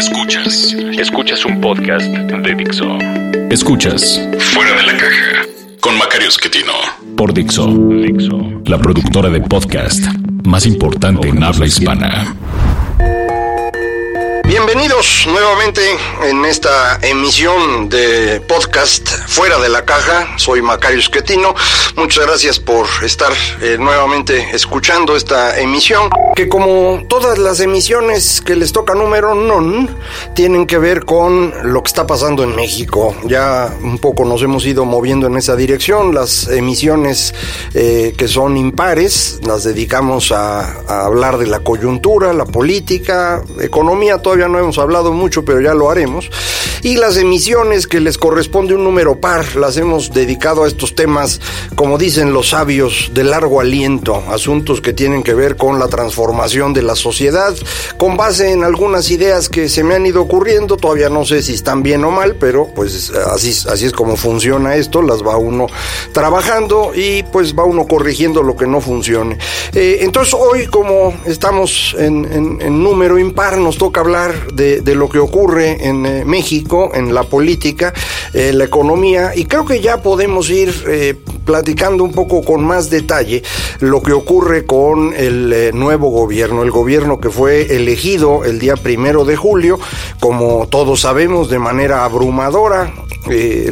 Escuchas, escuchas un podcast de Dixo. Escuchas. Fuera de la caja. Con Macario Esquetino por Dixo, Dixo, la productora de podcast más importante en habla hispana. Bienvenidos nuevamente en esta emisión de podcast Fuera de la Caja. Soy Macario Esquetino. Muchas gracias por estar eh, nuevamente escuchando esta emisión. Que como todas las emisiones que les toca número non, tienen que ver con lo que está pasando en México. Ya un poco nos hemos ido moviendo en esa dirección. Las emisiones eh, que son impares las dedicamos a, a hablar de la coyuntura, la política, economía. Todavía no hemos hablado mucho, pero ya lo haremos. Y las emisiones que les corresponde un número par, las hemos dedicado a estos temas, como dicen los sabios, de largo aliento, asuntos que tienen que ver con la transformación de la sociedad, con base en algunas ideas que se me han ido ocurriendo, todavía no sé si están bien o mal, pero pues así, así es como funciona esto, las va uno trabajando y pues va uno corrigiendo lo que no funcione. Eh, entonces hoy como estamos en, número impar, nos toca hablar de, de, lo que ocurre en eh, México, en la política, eh, la economía, y creo que ya podemos ir eh, platicando un poco con más detalle lo que ocurre con el eh, nuevo gobierno, el gobierno que fue elegido el día primero de julio, como todos sabemos, de manera abrumadora,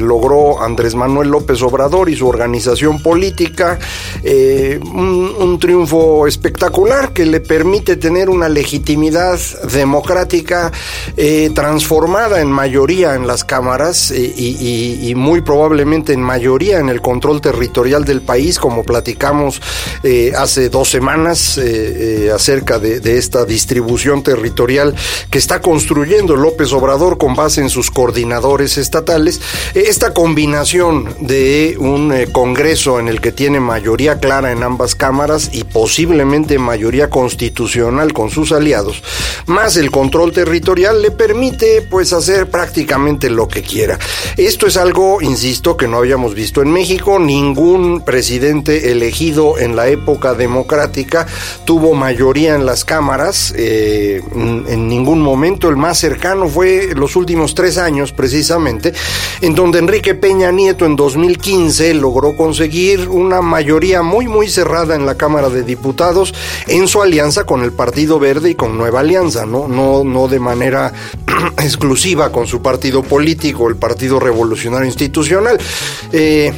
logró Andrés Manuel López Obrador y su organización política un, un triunfo espectacular que le permite tener una legitimidad democrática eh, transformada en mayoría en las cámaras eh, y, y, muy probablemente en mayoría en el control territorial del país, como platicamos eh, hace dos semanas eh, acerca de, de, esta distribución territorial que está construyendo López Obrador con base en sus coordinadores estatales. esta combinación de un Congreso en el que tiene mayoría clara en ambas cámaras y posiblemente mayoría constitucional con sus aliados, más el control territorial le permite pues hacer prácticamente lo que quiera. Esto es algo, insisto, que no habíamos visto en México. Ningún presidente elegido en la época democrática tuvo mayoría en las cámaras. Eh, en ningún momento el más cercano fue los últimos tres años precisamente, en donde Enrique Peña Nieto en 2015 logró conseguir una mayoría muy muy cerrada en la Cámara de Diputados en su alianza con el Partido Verde y con Nueva Alianza, no, no, no de manera exclusiva con su partido político, el Partido Revolucionario Institucional. Eh,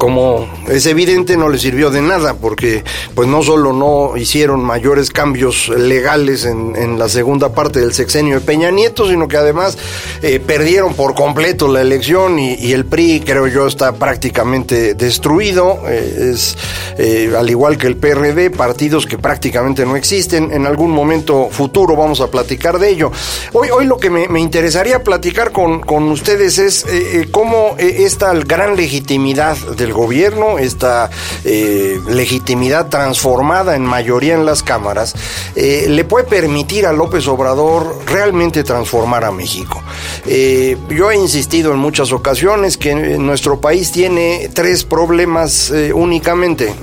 como es evidente no le sirvió de nada porque pues no solo no hicieron mayores cambios legales en, la segunda parte del sexenio de Peña Nieto sino que además eh, perdieron por completo la elección y, el PRI creo yo está prácticamente destruido. Eh, es eh, al igual que el PRD partidos que prácticamente no existen. En algún momento futuro vamos a platicar de ello. Hoy, hoy lo que me, me interesaría platicar con, con ustedes es cómo esta gran legitimidad del gobierno, esta eh, legitimidad transformada en mayoría en las cámaras, eh, le puede permitir a López Obrador realmente transformar a México. Eh, yo he insistido en muchas ocasiones que nuestro país tiene tres problemas únicamente,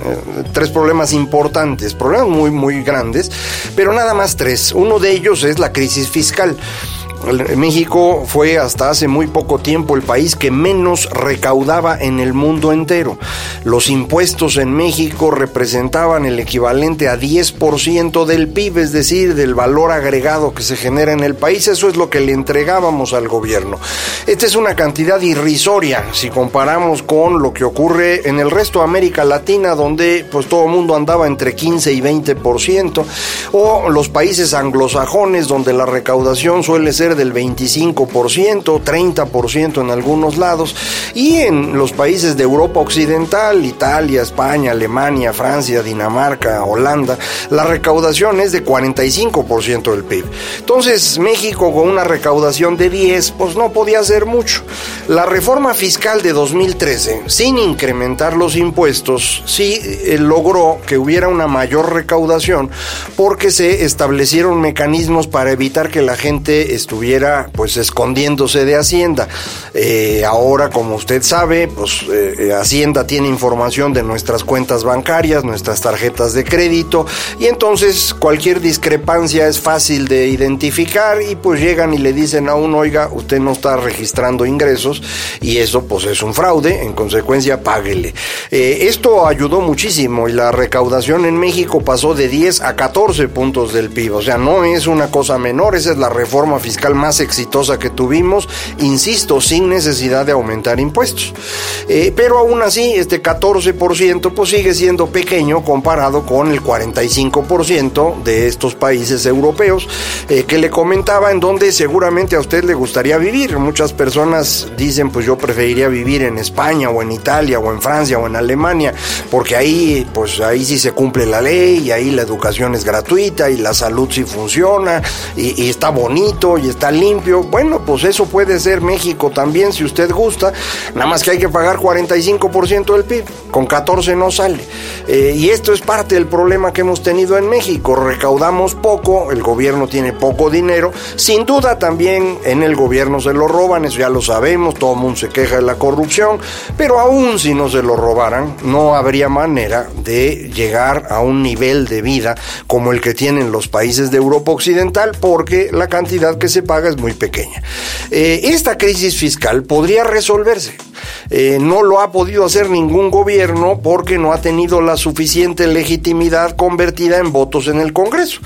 tres problemas importantes, problemas muy, muy grandes, pero nada más tres. Uno de ellos es la crisis fiscal. México fue hasta hace muy poco tiempo el país que menos recaudaba en el mundo entero. Los impuestos en México representaban el equivalente a 10% del PIB, es decir, del valor agregado que se genera en el país. Eso es lo que le entregábamos al gobierno. Esta es una cantidad irrisoria si comparamos con lo que ocurre en el resto de América Latina, donde pues todo el mundo andaba entre 15 y 20%, o los países anglosajones, donde la recaudación suele ser del 25%, 30% en algunos lados, y en los países de Europa Occidental, Italia, España, Alemania, Francia, Dinamarca, Holanda, la recaudación es de 45% del PIB. Entonces, México con una recaudación de 10, pues no podía hacer mucho. La reforma fiscal de 2013, sin incrementar los impuestos, sí eh, logró que hubiera una mayor recaudación porque se establecieron mecanismos para evitar que la gente estuviera pues escondiéndose de Hacienda. Eh, ahora, como usted sabe, pues eh, Hacienda tiene información de nuestras cuentas bancarias, nuestras tarjetas de crédito y entonces cualquier discrepancia es fácil de identificar y pues llegan y le dicen a uno, oiga, usted no está registrando ingresos y eso pues es un fraude, en consecuencia páguele. Eh, esto ayudó muchísimo y la recaudación en México pasó de 10 a 14 puntos del PIB, o sea, no es una cosa menor, esa es la reforma fiscal más exitosa que tuvimos, insisto, sin necesidad de aumentar impuestos. Eh, pero aún así, este 14% pues sigue siendo pequeño comparado con el 45% de estos países europeos eh, que le comentaba en donde seguramente a usted le gustaría vivir. Muchas personas dicen pues yo preferiría vivir en España o en Italia o en Francia o en Alemania porque ahí pues ahí sí se cumple la ley y ahí la educación es gratuita y la salud sí funciona y, y está bonito y está limpio. Bueno pues eso puede ser México también si usted gusta, nada más que hay que pagar 45% del PIB, con 14 no sale. Eh, y esto es parte del problema que hemos tenido en México, recaudamos poco, el gobierno tiene poco dinero, sin duda también en el gobierno se lo roban, eso ya lo sabemos, todo el mundo se queja de la corrupción, pero aún si no se lo robaran, no habría manera de llegar a un nivel de vida como el que tienen los países de Europa Occidental, porque la cantidad que se paga es muy pequeña. Eh, esta crisis fiscal podría resolverse. Eh, no lo ha podido hacer ningún gobierno porque no ha tenido la suficiente legitimidad convertida en votos en el Congreso.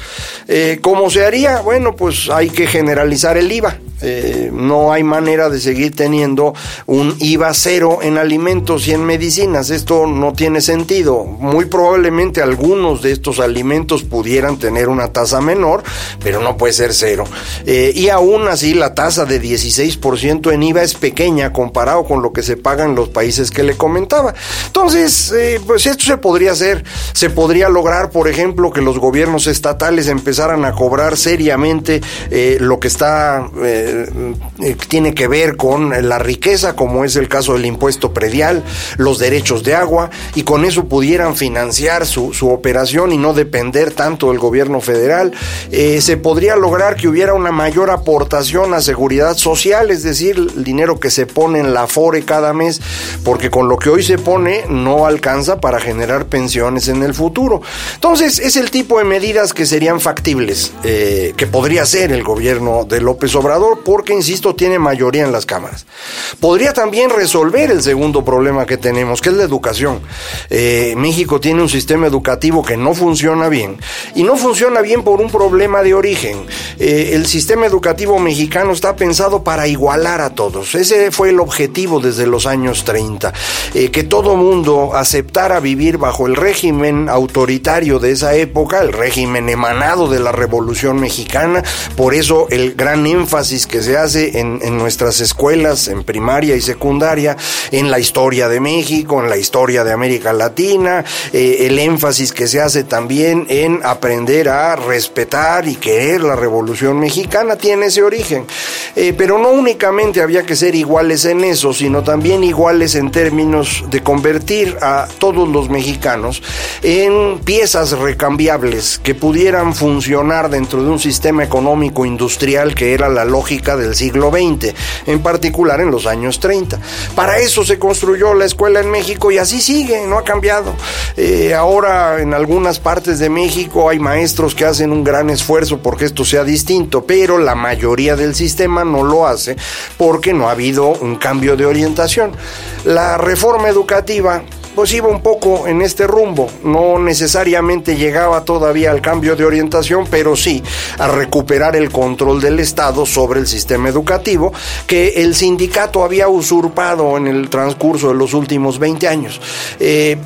Eh, ¿Cómo se haría? Bueno, pues hay que generalizar el IVA. Eh, no hay manera de seguir teniendo un IVA cero en alimentos y en medicinas. Esto no tiene sentido. Muy probablemente algunos de estos alimentos pudieran tener una tasa menor, pero no puede ser cero. Eh, y aún así la tasa de 16% en IVA es pequeña comparado con lo que se paga en los países que le comentaba. Entonces, eh, pues esto se podría hacer. Se podría lograr, por ejemplo, que los gobiernos estatales empezaran a cobrar seriamente lo que está eh, tiene que ver con la riqueza, como es el caso del impuesto predial, los derechos de agua, y con eso pudieran financiar su, operación y no depender tanto del gobierno federal. Eh, se podría lograr que hubiera una mayor aportación a seguridad social, es decir, el dinero que se pone en la FORE cada mes, porque con lo que hoy se pone no alcanza para generar pensiones en el futuro. Entonces, es el tipo de medidas que serían factibles, eh, que podría ser el gobierno de López Obrador porque, insisto, tiene mayoría en las cámaras. Podría también resolver el segundo problema que tenemos, que es la educación. Eh, México tiene un sistema educativo que no funciona bien, y no funciona bien por un problema de origen. Eh, el sistema educativo mexicano está pensado para igualar a todos. Ese fue el objetivo desde los años 30, eh, que todo mundo aceptara vivir bajo el régimen autoritario de esa época, el régimen emanado de la Revolución Mexicana, por eso el gran énfasis que se hace en, nuestras escuelas, en primaria y secundaria, en la historia de México, en la historia de América Latina, eh, el énfasis que se hace también en aprender a respetar y querer la Revolución Mexicana, tiene ese origen. Eh, pero no únicamente había que ser iguales en eso, sino también iguales en términos de convertir a todos los mexicanos en piezas recambiables que pudieran funcionar dentro de un sistema económico industrial que era la lógica del siglo XX, en particular en los años 30. Para eso se construyó la escuela en México y así sigue, no ha cambiado. Eh, ahora en algunas partes de México hay maestros que hacen un gran esfuerzo porque esto sea distinto, pero la mayoría del sistema no lo hace porque no ha habido un cambio de orientación. La reforma educativa pues iba un poco en este rumbo. No necesariamente llegaba todavía al cambio de orientación, pero sí a recuperar el control del Estado sobre el sistema educativo que el sindicato había usurpado en el transcurso de los últimos 20 años. Eh,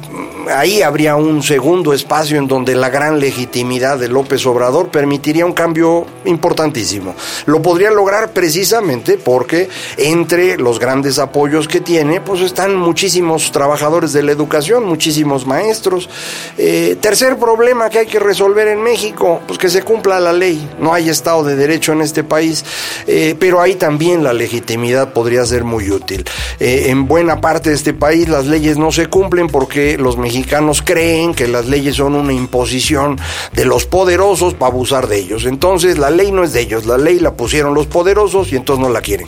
ahí habría un segundo espacio en donde la gran legitimidad de López Obrador permitiría un cambio importantísimo. Lo podría lograr precisamente porque entre los grandes apoyos que tiene, pues están muchísimos trabajadores de la educación, muchísimos maestros. Eh, tercer problema que hay que resolver en México, pues que se cumpla la ley. No hay Estado de Derecho en este país, eh, pero ahí también la legitimidad podría ser muy útil. Eh, en buena parte de este país las leyes no se cumplen porque los mexicanos creen que las leyes son una imposición de los poderosos para abusar de ellos. Entonces la ley no es de ellos, la ley la pusieron los poderosos y entonces no la quieren.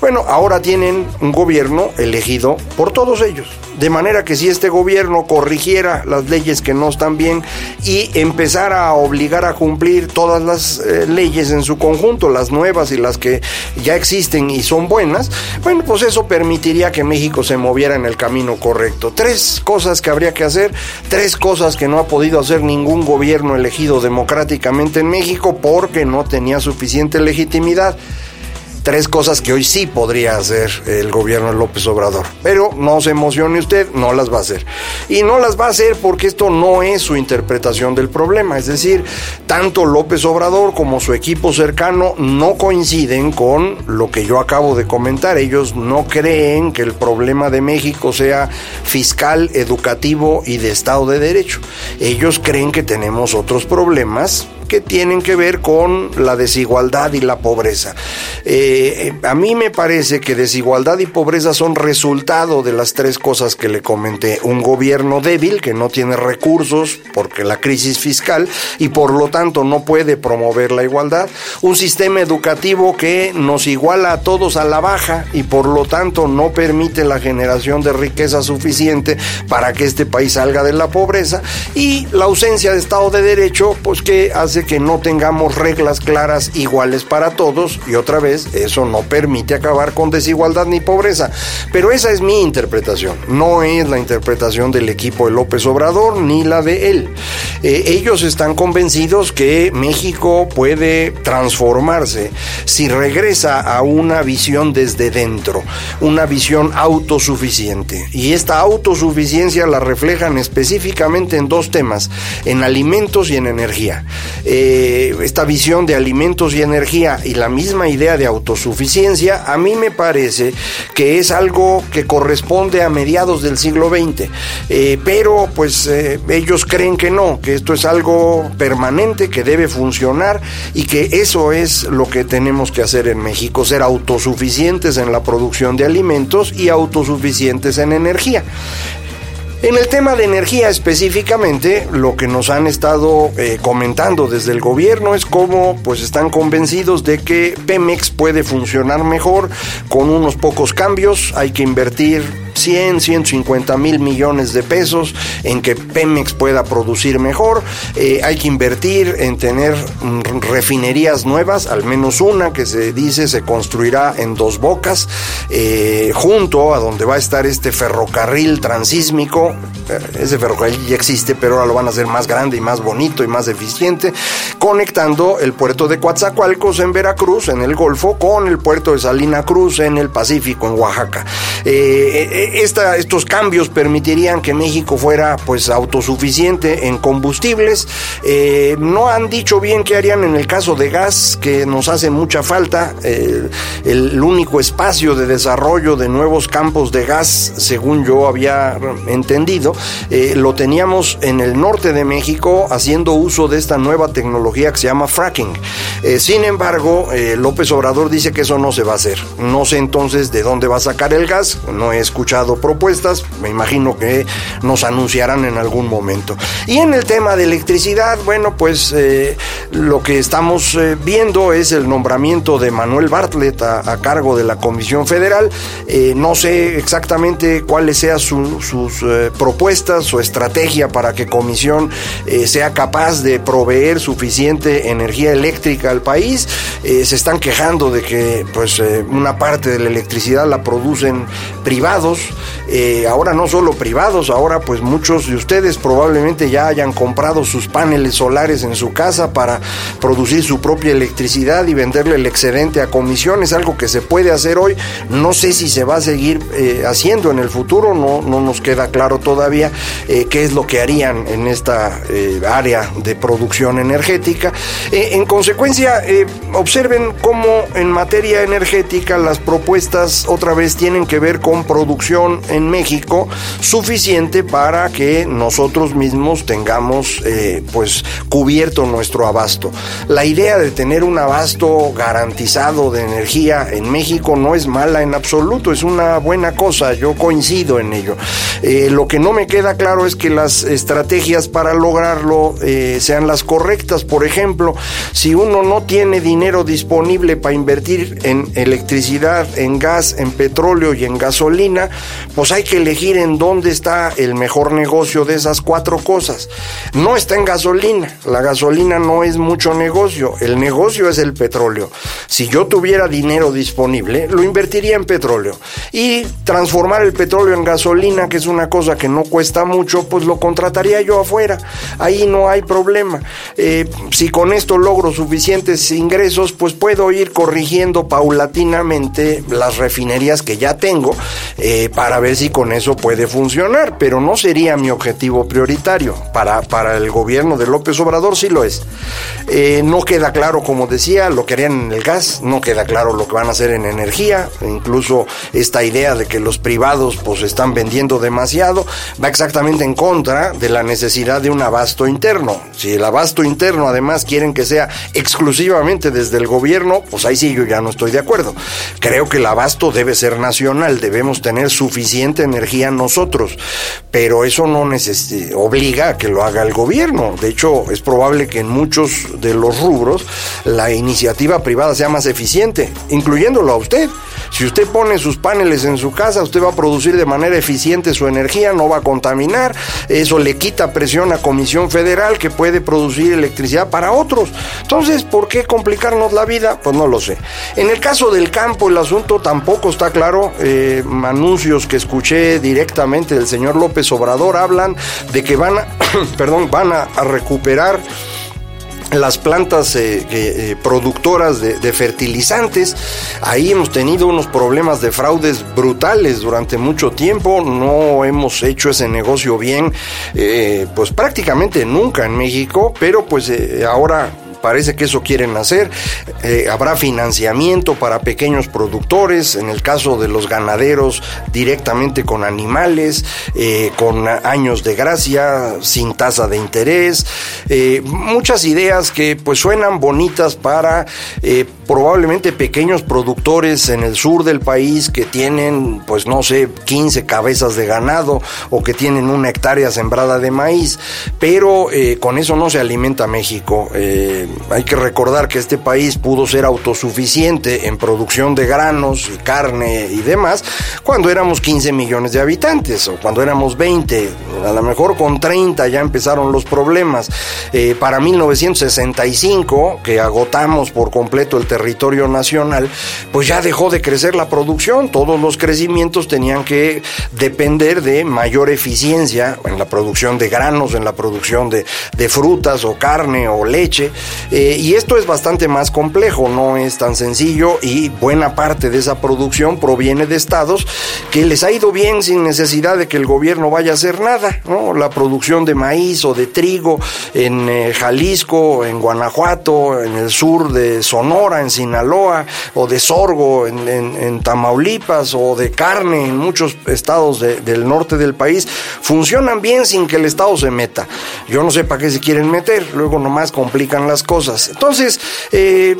Bueno, ahora tienen un gobierno elegido por todos ellos. De manera que si este gobierno corrigiera las leyes que no están bien y empezara a obligar a cumplir todas las eh, leyes en su conjunto, las nuevas y las que ya existen y son buenas, bueno, pues eso permitiría que México se moviera en el camino correcto. Tres cosas que habría que hacer, tres cosas que no ha podido hacer ningún gobierno elegido democráticamente en México porque no tenía suficiente legitimidad tres cosas que hoy sí podría hacer el gobierno de López Obrador. Pero no se emocione usted, no las va a hacer. Y no las va a hacer porque esto no es su interpretación del problema. Es decir, tanto López Obrador como su equipo cercano no coinciden con lo que yo acabo de comentar. Ellos no creen que el problema de México sea fiscal, educativo y de Estado de Derecho. Ellos creen que tenemos otros problemas que tienen que ver con la desigualdad y la pobreza. Eh, a mí me parece que desigualdad y pobreza son resultado de las tres cosas que le comenté. Un gobierno débil que no tiene recursos porque la crisis fiscal y por lo tanto no puede promover la igualdad. Un sistema educativo que nos iguala a todos a la baja y por lo tanto no permite la generación de riqueza suficiente para que este país salga de la pobreza. Y la ausencia de Estado de Derecho, pues que hace que no tengamos reglas claras iguales para todos y otra vez eso no permite acabar con desigualdad ni pobreza. Pero esa es mi interpretación, no es la interpretación del equipo de López Obrador ni la de él. Eh, ellos están convencidos que México puede transformarse si regresa a una visión desde dentro, una visión autosuficiente. Y esta autosuficiencia la reflejan específicamente en dos temas, en alimentos y en energía. Eh, esta visión de alimentos y energía y la misma idea de autosuficiencia, a mí me parece que es algo que corresponde a mediados del siglo XX. Eh, pero pues eh, ellos creen que no, que esto es algo permanente, que debe funcionar y que eso es lo que tenemos que hacer en México, ser autosuficientes en la producción de alimentos y autosuficientes en energía. En el tema de energía específicamente, lo que nos han estado eh, comentando desde el gobierno es cómo pues están convencidos de que Pemex puede funcionar mejor con unos pocos cambios, hay que invertir 100, 150 mil millones de pesos en que Pemex pueda producir mejor. Eh, hay que invertir en tener mm, refinerías nuevas, al menos una que se dice se construirá en dos bocas, eh, junto a donde va a estar este ferrocarril transísmico. Eh, ese ferrocarril ya existe, pero ahora lo van a hacer más grande y más bonito y más eficiente, conectando el puerto de Coatzacoalcos en Veracruz, en el Golfo, con el puerto de Salina Cruz en el Pacífico, en Oaxaca estos cambios permitirían que México fuera pues autosuficiente en combustibles. Eh, no han dicho bien qué harían en el caso de gas, que nos hace mucha falta. Eh, el único espacio de desarrollo de nuevos campos de gas, según yo había entendido, eh, lo teníamos en el norte de México haciendo uso de esta nueva tecnología que se llama fracking. sin embargo, López Obrador dice que eso no se va a hacer. No sé entonces de dónde va a sacar el gas, no he escuchado propuestas, me imagino que nos anunciarán en algún momento. Y en el tema de electricidad, bueno, pues eh, lo que estamos eh, viendo es el nombramiento de Manuel Bartlett a, cargo de la Comisión Federal. Eh, no sé exactamente cuáles sean sus propuestas, su estrategia para que Comisión sea capaz de proveer suficiente energía eléctrica al país. se están quejando de que pues una parte de la electricidad la producen privados eh, ahora no solo privados, ahora pues muchos de ustedes probablemente ya hayan comprado sus paneles solares en su casa para producir su propia electricidad y venderle el excedente a comisiones, algo que se puede hacer hoy. No sé si se va a seguir eh, haciendo en el futuro, no, no nos queda claro todavía eh, qué es lo que harían en esta área de producción energética. en consecuencia, observen cómo en materia energética las propuestas otra vez tienen que ver con producción en México suficiente para que nosotros mismos tengamos eh, pues cubierto nuestro abasto. La idea de tener un abasto garantizado de energía en México no es mala en absoluto, es una buena cosa, yo coincido en ello. Eh, lo que no me queda claro es que las estrategias para lograrlo eh, sean las correctas. Por ejemplo, si uno no tiene dinero disponible para invertir en electricidad, en gas, en petróleo y en gasolina, pues hay que elegir en dónde está el mejor negocio de esas cuatro cosas. No está en gasolina, la gasolina no es mucho negocio, el negocio es el petróleo. Si yo tuviera dinero disponible, lo invertiría en petróleo. Y transformar el petróleo en gasolina, que es una cosa que no cuesta mucho, pues lo contrataría yo afuera. Ahí no hay problema. Eh, si con esto logro suficientes ingresos, pues puedo ir corrigiendo paulatinamente las refinerías que ya tengo eh, para ver si con eso puede funcionar, pero no sería mi objetivo prioritario. Para, para el gobierno de López Obrador sí lo es. Eh, no queda claro, como decía, lo que harían en el gas, no queda claro lo que van a hacer en energía, incluso esta idea de que los privados pues están vendiendo demasiado, va exactamente en contra de la necesidad de un abasto interno. Si el abasto interno además quieren que sea exclusivamente desde el gobierno, pues ahí sí yo ya no estoy de acuerdo. Creo que el abasto debe ser nacional, debemos tener suficiente energía nosotros, pero eso no obliga a que lo haga el gobierno. De hecho, es probable que en muchos de los rubros la iniciativa privada sea más eficiente, incluyéndolo a usted. Si usted pone sus paneles en su casa, usted va a producir de manera eficiente su energía, no va a contaminar, eso le quita presión a Comisión Federal que puede producir electricidad para otros. Entonces, ¿por qué complicarnos la vida? Pues no lo sé. En el caso del campo, el asunto tampoco está claro. Eh, anuncios que escuché directamente del señor López Obrador hablan de que van a, perdón, van a recuperar las plantas eh, eh, productoras de, fertilizantes. Ahí hemos tenido unos problemas de fraudes brutales durante mucho tiempo. No hemos hecho ese negocio bien, eh, pues prácticamente nunca en México, pero pues ahora parece que eso quieren hacer. Eh, habrá financiamiento para pequeños productores, en el caso de los ganaderos directamente con animales, eh, con años de gracia, sin tasa de interés. Eh, muchas ideas que pues suenan bonitas para probablemente pequeños productores en el sur del país que tienen pues no sé 15 cabezas de ganado o que tienen una hectárea sembrada de maíz, pero con eso no se alimenta México. Hay que recordar que este país pudo ser autosuficiente en producción de granos y carne y demás cuando éramos 15 millones de habitantes o cuando éramos 20. A lo mejor con 30 ya empezaron los problemas. Eh, para 1965, que agotamos por completo el territorio nacional, pues ya dejó de crecer la producción. Todos los crecimientos tenían que depender de mayor eficiencia en la producción de granos, en la producción de, frutas o carne o leche. Eh, y esto es bastante más complejo, no es tan sencillo y buena parte de esa producción proviene de estados que les ha ido bien sin necesidad de que el gobierno vaya a hacer nada. La producción de maíz o de trigo en eh, Jalisco, en Guanajuato, en el sur de Sonora, en Sinaloa, o de sorgo en, Tamaulipas, o de carne en muchos estados del norte del país, funcionan bien sin que el estado se meta. Yo no sé para qué se quieren meter, luego nomás complican las cosas. Entonces, eh,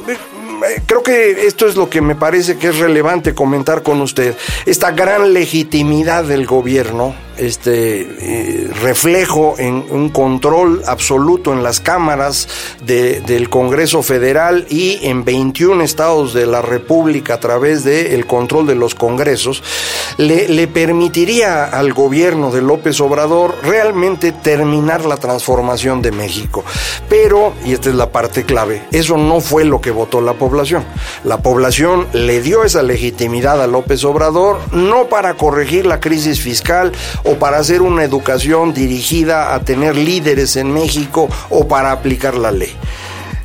creo que esto es lo que me parece que es relevante comentar con usted. Esta gran legitimidad del gobierno este eh, reflejo en un control absoluto en las cámaras del Congreso Federal y en 21 estados de la República a través del control de los congresos, le, le permitiría al gobierno de López Obrador realmente terminar la transformación de México. Pero, y esta es la parte clave, eso no fue lo que votó la población. La población le dio esa legitimidad a López Obrador no para corregir la crisis fiscal o para hacer una educación dirigida a tener líderes en México o para aplicar la ley.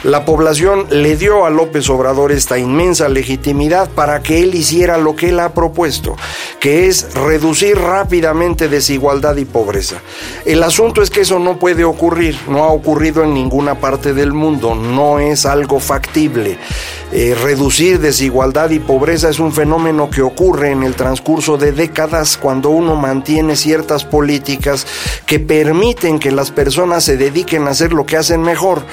La población le dio a López Obrador esta inmensa legitimidad para que él hiciera lo que él ha propuesto, que es reducir rápidamente desigualdad y pobreza. El asunto es que eso no puede ocurrir, no ha ocurrido en ninguna parte del mundo, no es algo factible. Eh, reducir desigualdad y pobreza es un fenómeno que ocurre en el transcurso de décadas cuando uno mantiene ciertas políticas que permiten que las personas se dediquen a hacer lo que hacen mejor.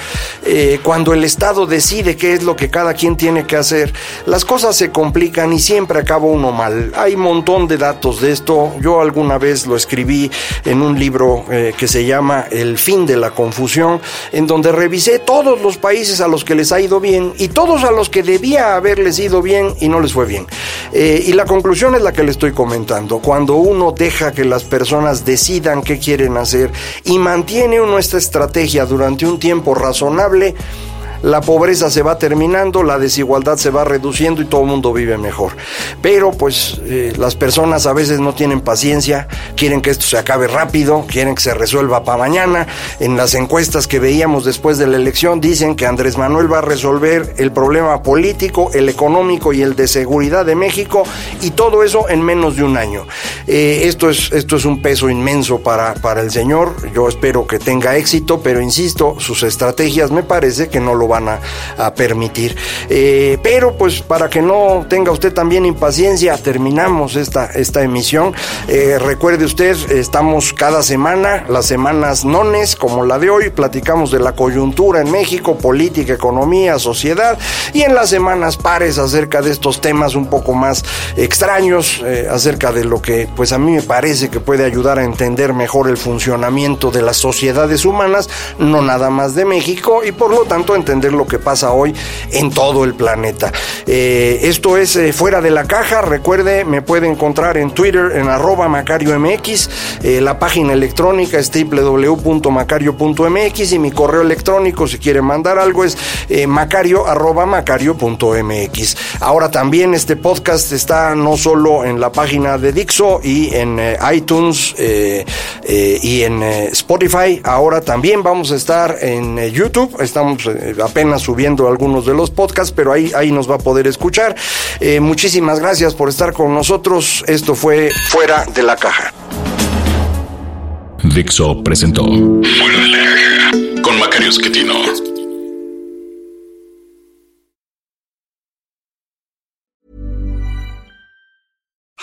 Eh, cuando el Estado decide qué es lo que cada quien tiene que hacer, las cosas se complican y siempre acaba uno mal. Hay un montón de datos de esto. Yo alguna vez lo escribí en un libro eh, que se llama El fin de la confusión, en donde revisé todos los países a los que les ha ido bien y todos a los que debía haberles ido bien y no les fue bien. Eh, y la conclusión es la que le estoy comentando. Cuando uno deja que las personas decidan qué quieren hacer y mantiene uno esta estrategia durante un tiempo razonable, la pobreza se va terminando, la desigualdad se va reduciendo y todo el mundo vive mejor. Pero pues eh, las personas a veces no tienen paciencia, quieren que esto se acabe rápido, quieren que se resuelva para mañana. En las encuestas que veíamos después de la elección dicen que Andrés Manuel va a resolver el problema político, el económico y el de seguridad de México y todo eso en menos de un año. Eh, esto, es, esto es un peso inmenso para, para el señor, yo espero que tenga éxito, pero insisto, sus estrategias me parece que no lo a, permitir. Eh, pero pues para que no tenga usted también impaciencia, terminamos esta, esta emisión. Eh, recuerde usted, estamos cada semana, las semanas nones como la de hoy, platicamos de la coyuntura en México, política, economía, sociedad, y en las semanas pares acerca de estos temas un poco más extraños, eh, acerca de lo que pues a mí me parece que puede ayudar a entender mejor el funcionamiento de las sociedades humanas, no nada más de México, y por lo tanto lo que pasa hoy en todo el planeta. Eh, esto es eh, Fuera de la Caja. Recuerde, me puede encontrar en Twitter en arroba Macario MX. Eh, la página electrónica es www.macario.mx y mi correo electrónico, si quiere mandar algo, es macario arroba macario.mx. Ahora también este podcast está no solo en la página de Dixo y en iTunes y en Spotify, ahora también vamos a estar en YouTube. Estamos apenas subiendo algunos de los podcasts, pero ahí, ahí nos va a poder escuchar. Eh, muchísimas gracias por estar con nosotros. Esto fue Fuera de la Caja. Dixo presentó Fuera de la Caja con Macario Esquetino.